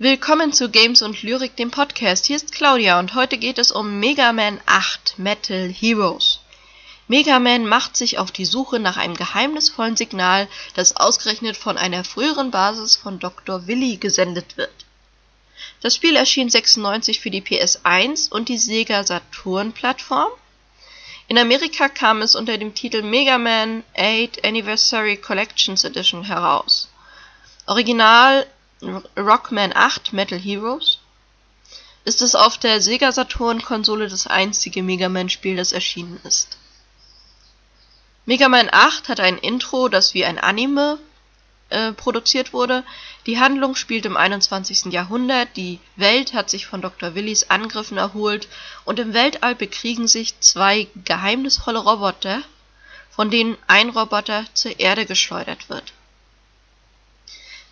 Willkommen zu Games und Lyrik, dem Podcast. Hier ist Claudia und heute geht es um Mega Man 8 Metal Heroes. Mega Man macht sich auf die Suche nach einem geheimnisvollen Signal, das ausgerechnet von einer früheren Basis von Dr. Willy gesendet wird. Das Spiel erschien 96 für die PS1 und die Sega Saturn Plattform. In Amerika kam es unter dem Titel Mega Man 8 Anniversary Collections Edition heraus. Original Rockman 8 Metal Heroes ist es auf der Sega Saturn Konsole das einzige Mega Man Spiel, das erschienen ist. Mega Man 8 hat ein Intro, das wie ein Anime äh, produziert wurde. Die Handlung spielt im 21. Jahrhundert, die Welt hat sich von Dr. Willys Angriffen erholt und im Weltall bekriegen sich zwei geheimnisvolle Roboter, von denen ein Roboter zur Erde geschleudert wird.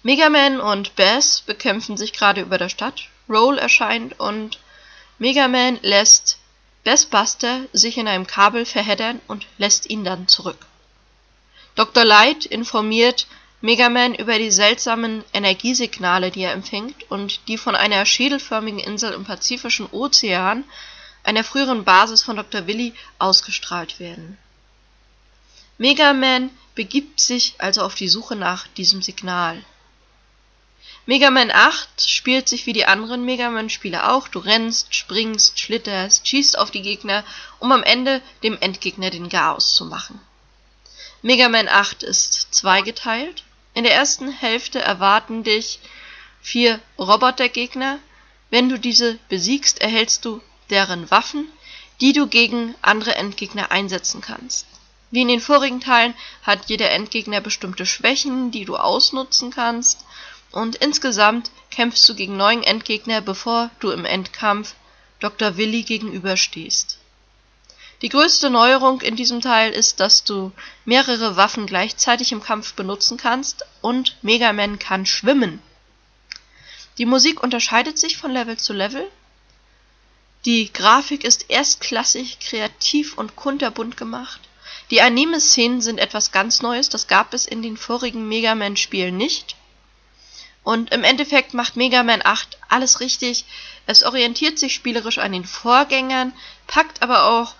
Mega Man und Bass bekämpfen sich gerade über der Stadt, Roll erscheint und Mega Man lässt Bestbuster sich in einem Kabel verheddern und lässt ihn dann zurück. Dr. Light informiert Mega Man über die seltsamen Energiesignale, die er empfängt und die von einer schädelförmigen Insel im Pazifischen Ozean, einer früheren Basis von Dr. Willy, ausgestrahlt werden. Mega Man begibt sich also auf die Suche nach diesem Signal. Mega Man 8 spielt sich wie die anderen Mega Man-Spiele auch. Du rennst, springst, schlitterst, schießt auf die Gegner, um am Ende dem Endgegner den Chaos zu machen. Mega Man 8 ist zweigeteilt. In der ersten Hälfte erwarten dich vier Robotergegner. Wenn du diese besiegst, erhältst du deren Waffen, die du gegen andere Endgegner einsetzen kannst. Wie in den vorigen Teilen hat jeder Endgegner bestimmte Schwächen, die du ausnutzen kannst und insgesamt kämpfst du gegen neun Endgegner, bevor du im Endkampf Dr. Willy gegenüberstehst. Die größte Neuerung in diesem Teil ist, dass du mehrere Waffen gleichzeitig im Kampf benutzen kannst und Mega Man kann schwimmen. Die Musik unterscheidet sich von Level zu Level. Die Grafik ist erstklassig, kreativ und kunterbunt gemacht. Die Anime-Szenen sind etwas ganz Neues, das gab es in den vorigen Mega Man-Spielen nicht. Und im Endeffekt macht Mega Man 8 alles richtig. Es orientiert sich spielerisch an den Vorgängern, packt aber auch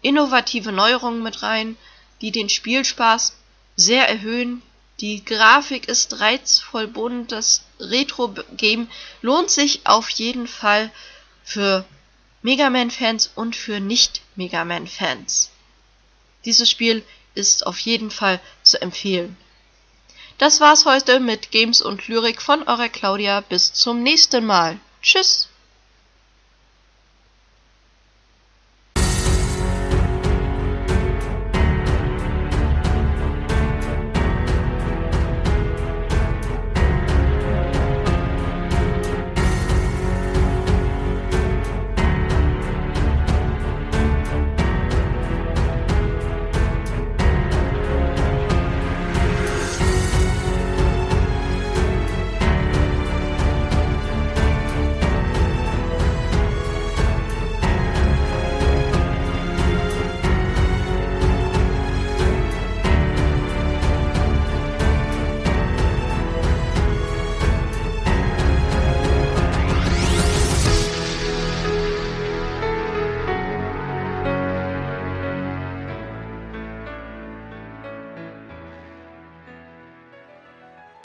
innovative Neuerungen mit rein, die den Spielspaß sehr erhöhen. Die Grafik ist reizvoll bunt, das Retro-Game lohnt sich auf jeden Fall für Mega Man-Fans und für Nicht-Mega Man-Fans. Dieses Spiel ist auf jeden Fall zu empfehlen. Das war's heute mit Games und Lyrik von eurer Claudia. Bis zum nächsten Mal. Tschüss.